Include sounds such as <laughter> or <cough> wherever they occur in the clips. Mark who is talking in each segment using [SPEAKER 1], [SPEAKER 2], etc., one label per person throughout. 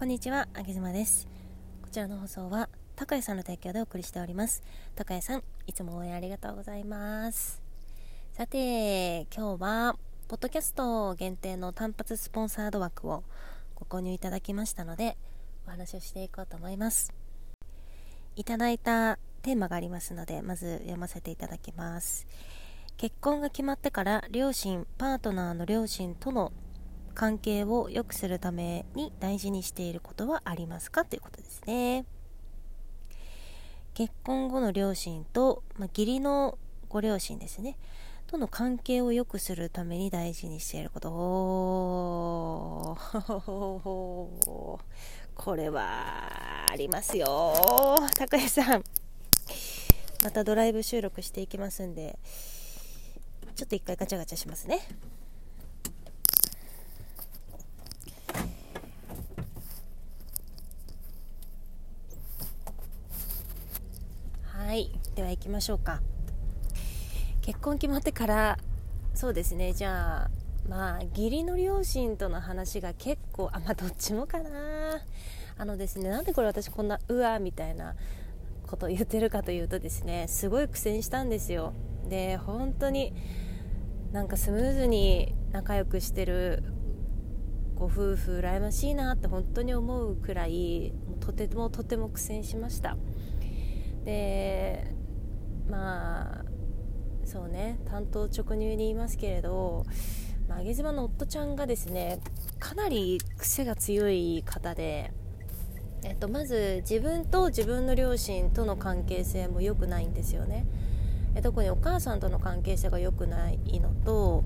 [SPEAKER 1] こんにちは、あげずまです。こちらの放送は、高谷さんの提供でお送りしております。高谷さん、いつも応援ありがとうございます。さて、今日は、ポッドキャスト限定の単発スポンサード枠をご購入いただきましたので、お話をしていこうと思います。いただいたテーマがありますので、まず読ませていただきます。結婚が決まってから両親、パートナーの両親との関係を良くするために大事にしていることはありますか？ということですね。結婚後の両親と、まあ、義理のご両親ですね。との関係を良くするために大事にしていること。おーこれはありますよ。高谷さん。またドライブ収録していきますんで、ちょっと一回ガチャガチャしますね。はい。では行きましょうか。結婚決まってから、そうですね、じゃあ、まあ、義理の両親との話が結構、あ、まあ、どっちもかな。あのですね、なんでこれ私こんな、うわ、みたいなことを言ってるかというとですね、すごい苦戦したんですよ。で、本当に、なんかスムーズに仲良くしてるご夫婦羨ましいなって本当に思うくらいとてもとても苦戦しましたでまあそうね担当直入に言いますけれど、上げ島の夫ちゃんがですねかなり癖が強い方で、えっと、まず自分と自分の両親との関係性も良くないんですよね。特にお母さんとの関係性が良くないのと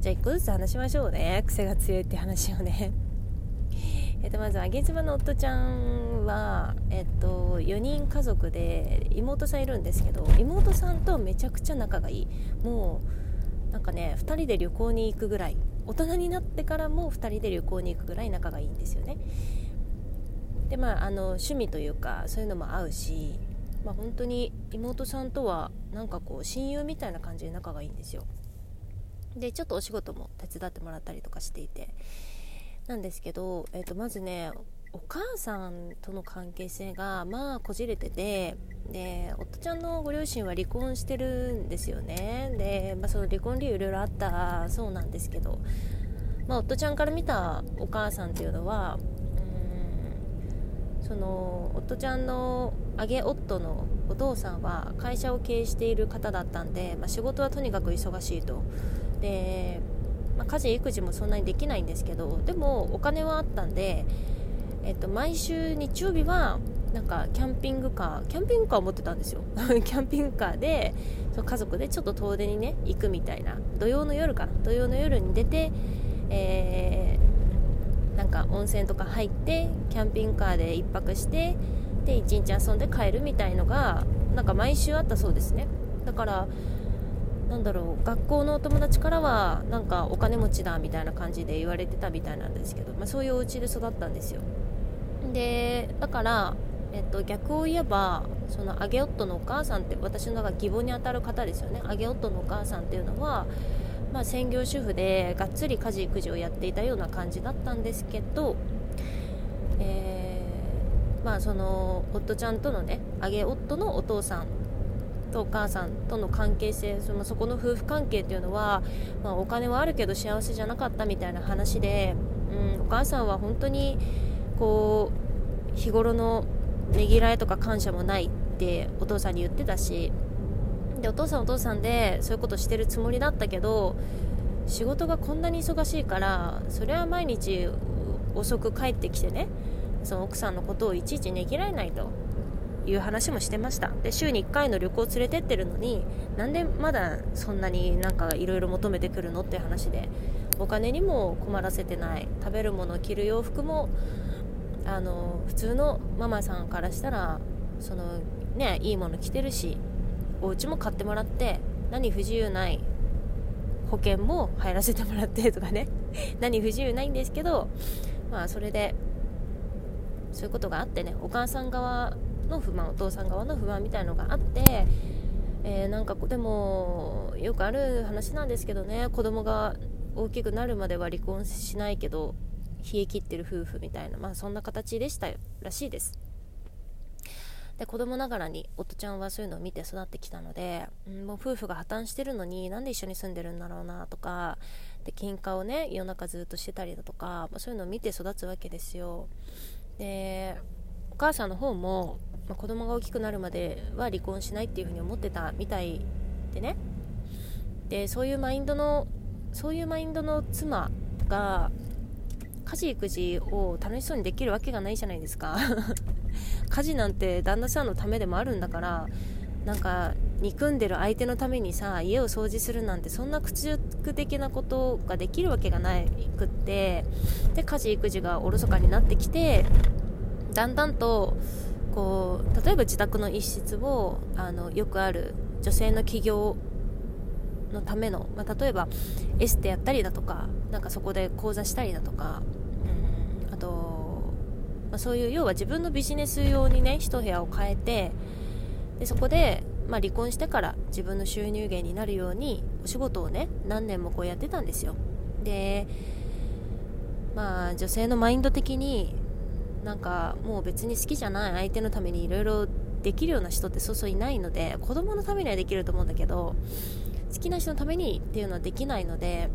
[SPEAKER 1] じゃあ1個ずつ話しましょうね。癖が強いって話をね。えっとまずあげ妻の夫ちゃんは、えっと、4人家族で妹さんいるんですけど妹さんとめちゃくちゃ仲がいい。もうなんかね2人で旅行に行くぐらい。大人になってからも2人で旅行に行くぐらい仲がいいんですよね。でまああの趣味というかそういうのも合うしまあ、本当に妹さんとはなんかこう親友みたいな感じで仲がいいんですよ。でちょっとお仕事も手伝ってもらったりとかしていて。なんですけど、えー、とまずねお母さんとの関係性がまあこじれててで夫ちゃんのご両親は離婚してるんですよね。で、まあ、その離婚理由いろいろあったそうなんですけど、まあ、夫ちゃんから見たお母さんっていうのはその夫ちゃんの揚げ夫のお父さんは会社を経営している方だったんで、まあ、仕事はとにかく忙しいと。で、まあ、家事育児もそんなにできないんですけどでもお金はあったんで、えっと、毎週日曜日はなんかキャンピングカーキャンピングカーを持ってたんですよ。<laughs> キャンピングカーでそ家族でちょっと遠出にね行くみたいな。土曜の夜かな。土曜の夜に出て、えー、なんか温泉とか入ってキャンピングカーで1泊してで一日遊んで帰るみたいのがなんか毎週あったそうですね。だからなんだろう学校のお友達からはなんかお金持ちだみたいな感じで言われてたみたいなんですけど、まあ、そういうお家で育ったんですよ。でだから、えっと、逆を言えばその揚げ夫のお母さんって私の中義母にあたる方ですよね。揚げ夫のお母さんっていうのはまあ、専業主婦でがっつり家事育児をやっていたような感じだったんですけど、えー、まあその夫ちゃんとのね揚げ夫のお父さんとお母さんとの関係性そのそこの夫婦関係っていうのは、まあ、お金はあるけど幸せじゃなかったみたいな話で、うん、お母さんは本当にこう日頃のねぎらいとか感謝もないってお父さんに言ってたしでお父さんお父さんでそういうことしてるつもりだったけど仕事がこんなに忙しいからそれは毎日遅く帰ってきてねその奥さんのことをいちいちねぎらえないと。いう話もしてました。で週に1回の旅行連れてってるのになんでまだそんなになんかいろいろ求めてくるのって話でお金にも困らせてない。食べるもの着る洋服もあの普通のママさんからしたらそのねいいもの着てるしお家も買ってもらって何不自由ない保険も入らせてもらってとかね。<laughs> 何不自由ないんですけどまあそれでそういうことがあってねお母さん側の不満お父さん側の不満みたいのがあって、えー、なんかでもよくある話なんですけどね子供が大きくなるまでは離婚しないけど冷え切ってる夫婦みたいな、まあ、そんな形でしたらしいです。で子供ながらに夫ちゃんはそういうのを見て育ってきたので、うん、もう夫婦が破綻してるのになんで一緒に住んでるんだろうなとかで喧嘩をね夜中ずっとしてたりだとか、まあ、そういうのを見て育つわけですよ。でお母さんの方も、まあ、子供が大きくなるまでは離婚しないっていう風に思ってたみたいでね。でそういうマインドのそういうマインドの妻が家事育児を楽しそうにできるわけがないじゃないですか。<laughs> 家事なんて旦那さんのためでもあるんだからなんか憎んでる相手のためにさ家を掃除するなんてそんな屈辱的なことができるわけがないくってで家事育児がおろそかになってきてだんだんとこう例えば自宅の一室をあのよくある女性の起業のための、まあ、例えばエステやったりだとかなんかそこで講座したりだとか、うん、あと、まあ、そういう要は自分のビジネス用にね一部屋を変えてでそこで、まあ、離婚してから自分の収入源になるようにお仕事をね何年もこうやってたんですよ。でまあ女性のマインド的になんかもう別に好きじゃない相手のためにいろいろできるような人ってそうそういないので子供のためにはできると思うんだけど好きな人のためにっていうのはできないので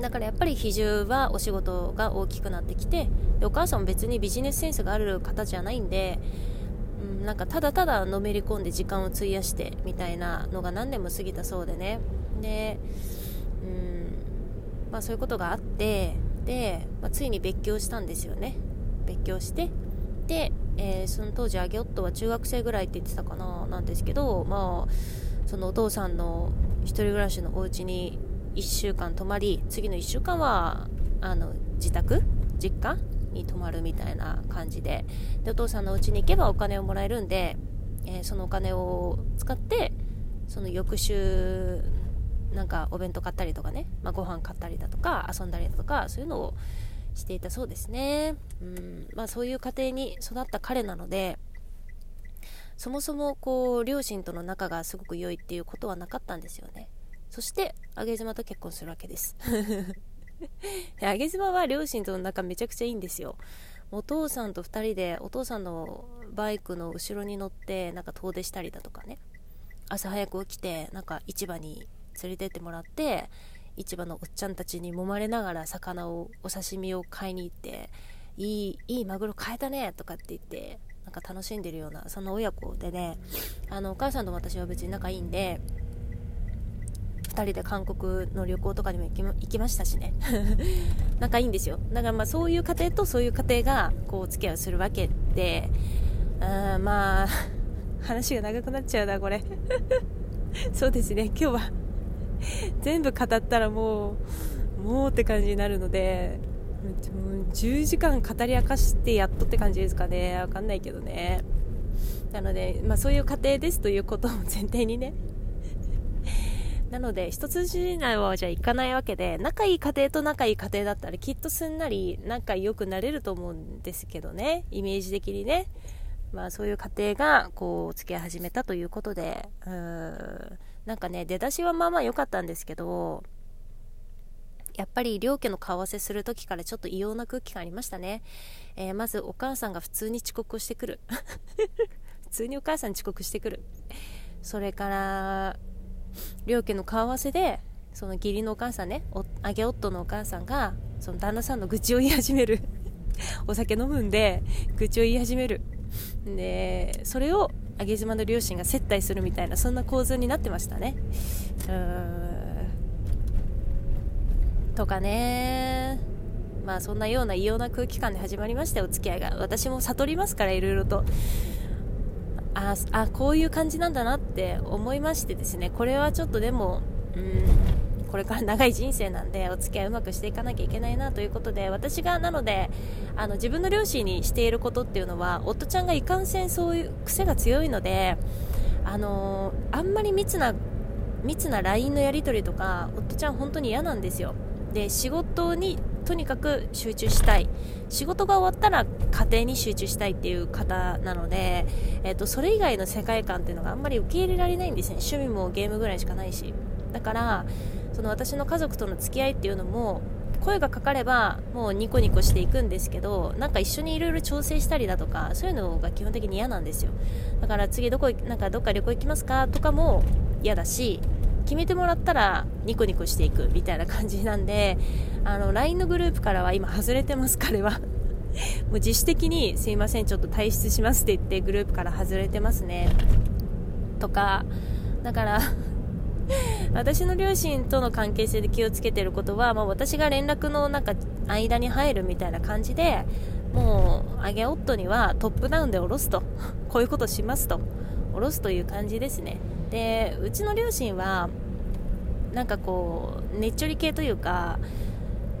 [SPEAKER 1] だからやっぱり比重はお仕事が大きくなってきてでお母さんも別にビジネスセンスがある方じゃないんで、うん、なんかただただのめり込んで時間を費やしてみたいなのが何年も過ぎたそうでね。で、うんまあ、そういうことがあってで、まあ、ついに別居したんですよね。別居してで、えー、その当時アゲオットは中学生ぐらいって言ってたかななんですけどまあそのお父さんの1人暮らしのお家に1週間泊まり次の1週間はあの自宅実家に泊まるみたいな感じででお父さんのお家に行けばお金をもらえるんで、えー、そのお金を使ってその翌週なんかお弁当買ったりとかね、まあ、ご飯買ったりだとか遊んだりだとかそういうのをしていたそうですね、うん。まあ、そういう家庭に育った彼なのでそもそもこう両親との仲がすごく良いっていうことはなかったんですよね。そして上妻と結婚するわけです。<laughs> 上妻は両親との仲めちゃくちゃいいんですよ。お父さんと2人でお父さんのバイクの後ろに乗ってなんか遠出したりだとかね。朝早く起きてなんか市場に連れてってもらって市場のおっちゃんたちに揉まれながら魚をお刺身を買いに行っていいいいマグロ買えたねとかって言ってなんか楽しんでるようなその親子でねあのお母さんと私は別に仲いいんで2人で韓国の旅行とかにも行きましたしね。<laughs> 仲いいんですよ。だからまあそういう家庭とそういう家庭がこうお付き合いをするわけであまあ話が長くなっちゃうなこれ。<laughs> そうですね。今日は <laughs> 全部語ったらもうもうって感じになるので10時間語り明かしてやっとって感じですかね。わかんないけどね。なので、まあ、そういう家庭ですということを前提にね。<laughs> なので一筋縄じゃいかないわけで仲いい家庭と仲いい家庭だったらきっとすんなり仲良くなれると思うんですけどね。イメージ的にね。まあそういう家庭がこう付き合い始めたということでうーん。なんかね出だしはまあまあ良かったんですけどやっぱり両家の顔合わせする時からちょっと異様な空気感ありましたね、えー、まずお母さんが普通に遅刻をしてくる。<laughs> 普通にお母さん遅刻してくる。それから両家の顔合わせでその義理のお母さんねあげ夫のお母さんがその旦那さんの愚痴を言い始める。お酒飲むんで愚痴を言い始める。でそれを上島の両親が接待するみたいなそんな構図になってましたね。うん。とかね。まあそんなような異様な空気感で始まりましたお付き合いが。私も悟りますからいろいろと。ああこういう感じなんだなって思いましてですね。これはちょっとでもうん。これから長い人生なんでお付き合いうまくしていかなきゃいけないなということで私がなのであの自分の両親にしていることっていうのは夫ちゃんがいかんせんそういう癖が強いのであの、あんまり密な密な LINE のやり取りとか夫ちゃん本当に嫌なんですよ。で仕事にとにかく集中したい。仕事が終わったら家庭に集中したいっていう方なので、えーと、それ以外の世界観っていうのがあんまり受け入れられないんですね。趣味もゲームぐらいしかないし。だからその私の家族との付き合いっていうのも声がかかればもうニコニコしていくんですけどなんか一緒にいろいろ調整したりだとかそういうのが基本的に嫌なんですよ。だから次どこなんかどっか旅行行きますかとかも嫌だし決めてもらったらニコニコしていくみたいな感じなんであの LINE のグループからは今外れてます彼は。<laughs> もう自主的にすいませんちょっと退出しますって言ってグループから外れてますね。とかだから私の両親との関係性で気をつけてることは、まあ、私が連絡のなんか間に入るみたいな感じでもう、アゲ夫にはトップダウンで下ろすと、<laughs> こういうことしますと、下ろすという感じですね。で、うちの両親は、なんかこう、ねっちょり系というか、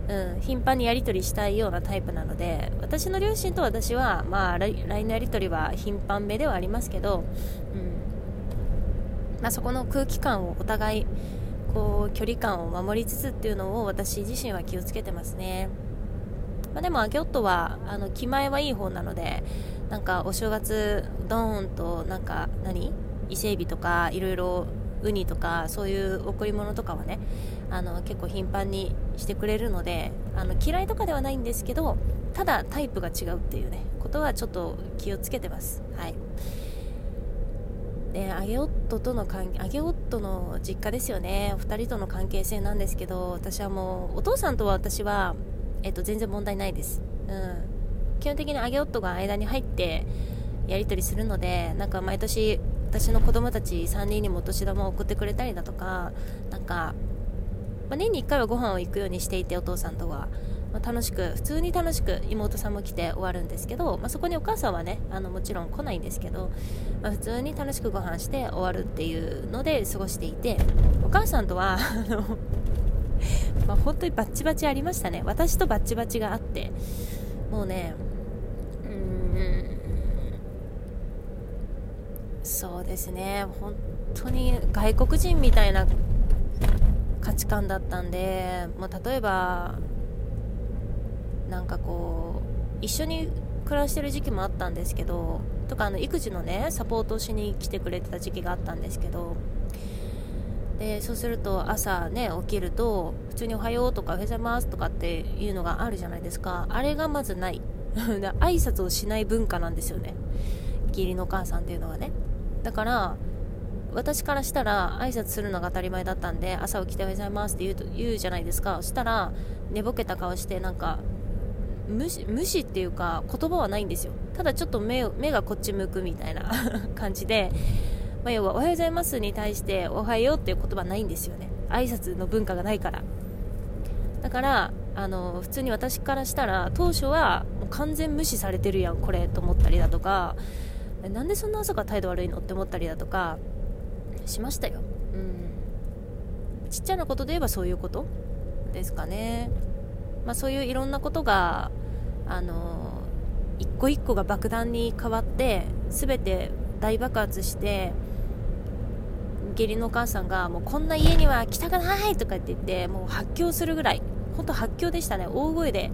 [SPEAKER 1] うん、頻繁にやり取りしたいようなタイプなので私の両親と私は、まあ、LINE のやり取りは頻繁めではありますけど、うんまあ、そこの空気感をお互いこう距離感を守りつつっていうのを私自身は気をつけてますね。まあ、でもアギョットはあの気前はいい方なのでなんかお正月ドーンとなんか何？伊勢海老とかいろいろウニとかそういう贈り物とかはねあの結構頻繁にしてくれるのであの嫌いとかではないんですけどただタイプが違うっていうねことはちょっと気をつけてます。はい。でアゲオットとの関アゲオットの実家ですよね。お二人との関係性なんですけど私はもうお父さんとは私はえっと、全然問題ないです、うん、基本的にアゲ夫が間に入ってやり取りするのでなんか毎年私の子供たち3人にもお年玉を送ってくれたりだとかなんか、まあ、年に1回はご飯を行くようにしていてお父さんとは、まあ、楽しく普通に楽しく妹さんも来て終わるんですけど、まあ、そこにお母さんはねあのもちろん来ないんですけど、ま普通に楽しくご飯して終わるっていうので過ごしていてお母さんとはあの <laughs> ま、本当にバッチバチありましたね。私とバッチバチがあってもうねうんそうですね。本当に外国人みたいな価値観だったんで、まあ、例えばなんかこう一緒に暮らしてる時期もあったんですけどとかあの育児のねサポートをしに来てくれてた時期があったんですけどでそうすると朝ね起きると普通に「おはよう」とか「おはようございます」とかっていうのがあるじゃないですか。あれがまずない。<laughs> 挨拶をしない文化なんですよね。義理のお母さんっていうのはね。だから私からしたら挨拶するのが当たり前だったんで朝起きておはようございますって言うと言うじゃないですか。そしたら寝ぼけた顔してなんか無視無視っていうか言葉はないんですよ。ただちょっと目目がこっち向くみたいな <laughs> 感じでまあ、要はおはようございますに対しておはようっていう言葉ないんですよね。挨拶の文化がないから。だからあの普通に私からしたら当初はもう完全無視されてるやんこれと思ったりだとかなんでそんな朝から態度悪いのって思ったりだとかしましたよ、うん、ちっちゃなことで言えばそういうことですかね、まあ、そういういろんなことがあの一個一個が爆弾に変わって全て大爆発して義理のお母さんがもうこんな家には来たくないとかって言ってもう発狂するぐらい本当発狂でしたね。大声で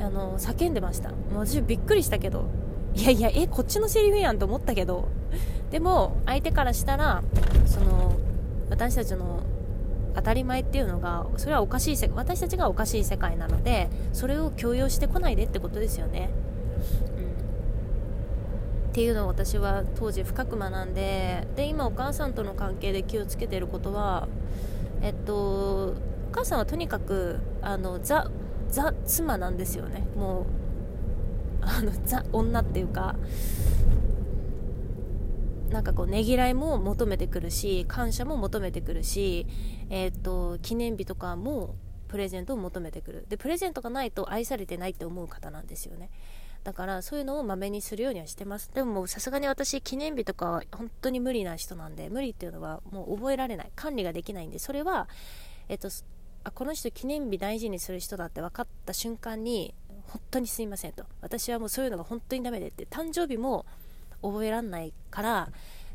[SPEAKER 1] あの叫んでました。もう私びっくりしたけどいやいやえこっちのセリフやんと思ったけど。でも相手からしたらその私たちの当たり前っていうのがそれはおかしい世私たちがおかしい世界なのでそれを強要してこないでってことですよね。うん。っていうのを私は当時深く学んでで今お母さんとの関係で気をつけてることはえっとお母さんはとにかくあのザザ妻なんですよね。もうあのザ女っていうかなんかこうねぎらいも求めてくるし感謝も求めてくるし、えーと記念日とかもプレゼントを求めてくる。でプレゼントがないと愛されてないって思う方なんですよね。だからそういうのをまめにするようにはしてます。でもさすがに私記念日とかは本当に無理な人なんで無理っていうのはもう覚えられない。管理ができないんで。それはえっとあこの人記念日大事にする人だって分かった瞬間に本当にすいませんと。私はもうそういうのが本当にダメでって。誕生日も覚えられないから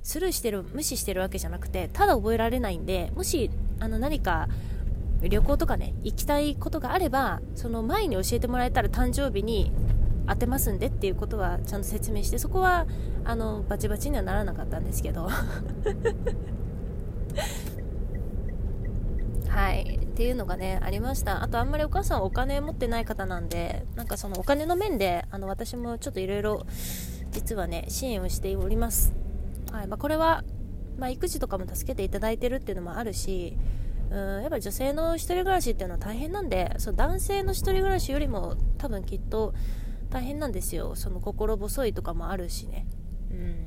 [SPEAKER 1] スルーしてる無視してるわけじゃなくてただ覚えられないんでもしあの何か旅行とかね行きたいことがあればその前に教えてもらえたら誕生日に当てますんでっていうことはちゃんと説明してそこはあのバチバチにはならなかったんですけど。<laughs> はい。っていうのがねありました。あとあんまりお母さんお金持ってない方なんでなんかそのお金の面であの私もちょっといろいろ実はね支援をしております、はいまあ、これは、まあ、育児とかも助けていただいてるっていうのもあるしうんやっぱ女性の1人暮らしっていうのは大変なんでその男性の1人暮らしよりも多分きっと大変なんですよ。その心細いとかもあるしね。うん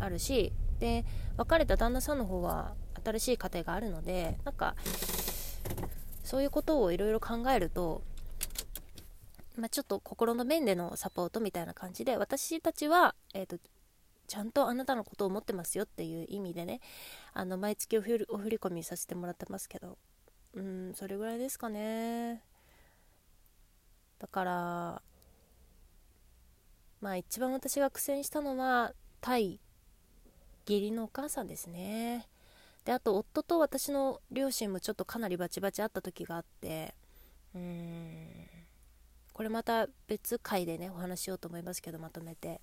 [SPEAKER 1] あるし。で別れた旦那さんの方は新しい家庭があるのでなんかそういうことをいろいろ考えると、まあ、ちょっと心の面でのサポートみたいな感じで私たちは、えーと、ちゃんとあなたのことを思ってますよっていう意味でねあの毎月お振り込みさせてもらってますけど。うんそれぐらいですかね。だからまあ一番私が苦戦したのは対義理のお母さんですね。であと夫と私の両親もちょっとかなりバチバチあった時があってうーん。これまた別回でねお話しようと思いますけどまとめて。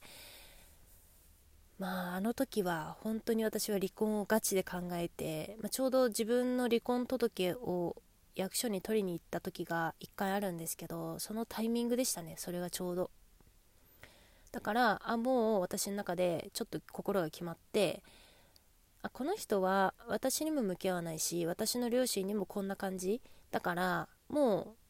[SPEAKER 1] まああの時は本当に私は離婚をガチで考えて、まあ、ちょうど自分の離婚届を役所に取りに行った時が1回あるんですけどそのタイミングでしたねそれがちょうど。だからあもう私の中でちょっと心が決まってあこの人は私にも向き合わないし私の両親にもこんな感じ。だからもう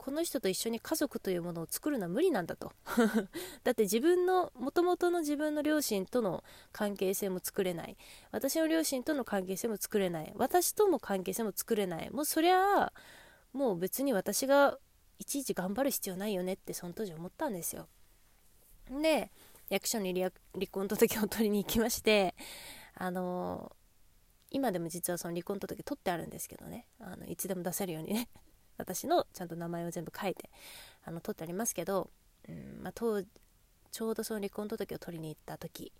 [SPEAKER 1] この人と一緒に家族というものを作るのは無理なんだと。<laughs> だって自分のもともとの自分の両親との関係性も作れない。私の両親との関係性も作れない。私とも関係性も作れない。もうそりゃあもう別に私がいちいち頑張る必要ないよねってその当時思ったんですよ。で役所に離婚届を取りに行きましてあの今でも実はその離婚届取ってあるんですけどね。あのいつでも出せるようにね。私のちゃんと名前を全部書いてあの取ってありますけど、うんまあ、当ちょうどその離婚届を取りに行った時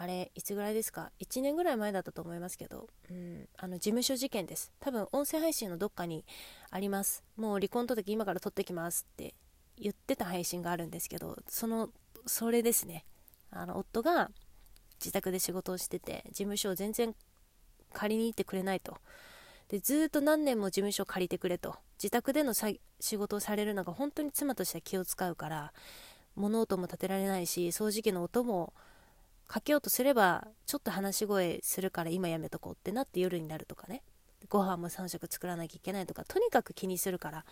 [SPEAKER 1] あれいつぐらいですか？1年ぐらい前だったと思いますけど、うん、あの事務所事件です。多分音声配信のどっかにあります。もう離婚届今から取ってきますって言ってた配信があるんですけどそのそれですね。あの夫が自宅で仕事をしてて事務所を全然借りに行ってくれないと。でずっと何年も事務所借りてくれと。自宅での仕事をされるのが本当に妻としては気を使うから物音も立てられないし掃除機の音もかけようとすればちょっと話し声するから今やめとこうってなって夜になるとかね。ご飯も3食作らなきゃいけないとかとにかく気にするから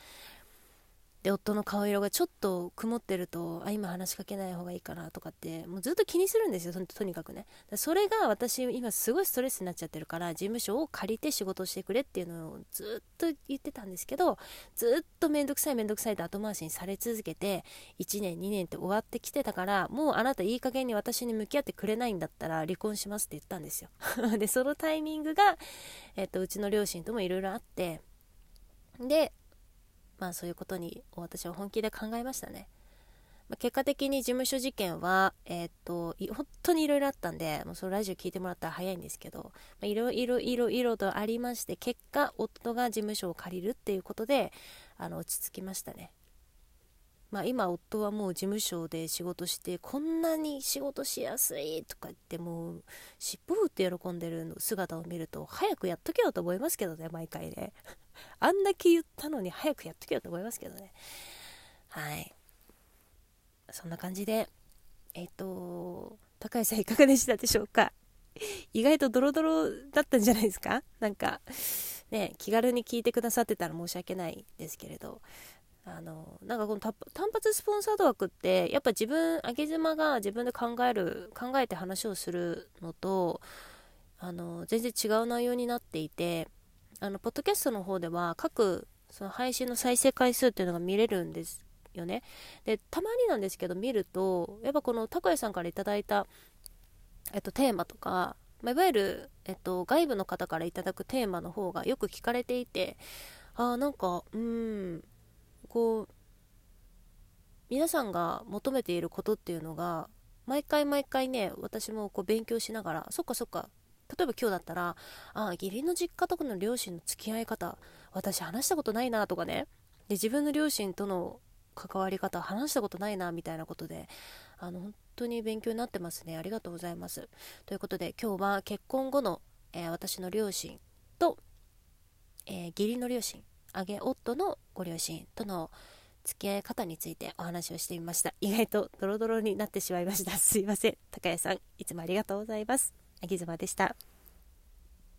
[SPEAKER 1] で夫の顔色がちょっと曇ってるとあ今話しかけない方がいいかなとかってもうずっと気にするんですよとにかくね。それが私今すごいストレスになっちゃってるから事務所を借りて仕事をしてくれっていうのをずっと言ってたんですけどずっと面倒くさい面倒くさいって後回しにされ続けて1年2年って終わってきてたからもうあなたいい加減に私に向き合ってくれないんだったら離婚しますって言ったんですよ。<laughs> でそのタイミングが、えっと、うちの両親ともいろいろあってでまあそういうことに私は本気で考えましたね。まあ、結果的に事務所事件は、えー、っと、本当にいろいろあったんで、もうそのラジオ聞いてもらったら早いんですけど、まあ、いろいろいろいろとありまして、結果、夫が事務所を借りるっていうことで、あの、落ち着きましたね。まあ、今夫はもう事務所で仕事してこんなに仕事しやすいとか言ってもう尻尾振って喜んでる姿を見ると早くやっとけよと思いますけどね毎回ねあんだけ言ったのに早くやっとけよと思いますけどね。はい。そんな感じでえっ、ー、と高橋さんいかがでしたでしょうか？意外とドロドロだったんじゃないですか？なんかね気軽に聞いてくださってたら申し訳ないですけれど。あのなんかこの単発スポンサード枠ってやっぱ自分上げ妻が自分で考える考えて話をするのとあの全然違う内容になっていてあのポッドキャストの方では各その配信の再生回数っていうのが見れるんですよね。でたまになんですけど見るとやっぱこの高谷さんから頂いた、えっと、テーマとかまあ、いわゆる、えっと、外部の方からいただくテーマの方がよく聞かれていてああなんかうんこう皆さんが求めていることっていうのが毎回毎回ね私もこう勉強しながらそっかそっか例えば今日だったらああ義理の実家とかの両親の付き合い方私話したことないなとかね。で自分の両親との関わり方話したことないなみたいなことであの本当に勉強になってますね。ありがとうございます。ということで今日は結婚後の、えー、私の両親と、えー、義理の両親揚げ夫のご両親との付き合い方についてお話をしてみました。意外とドロドロになってしまいました。すいません。高谷さんいつもありがとうございます。あぎずまでした。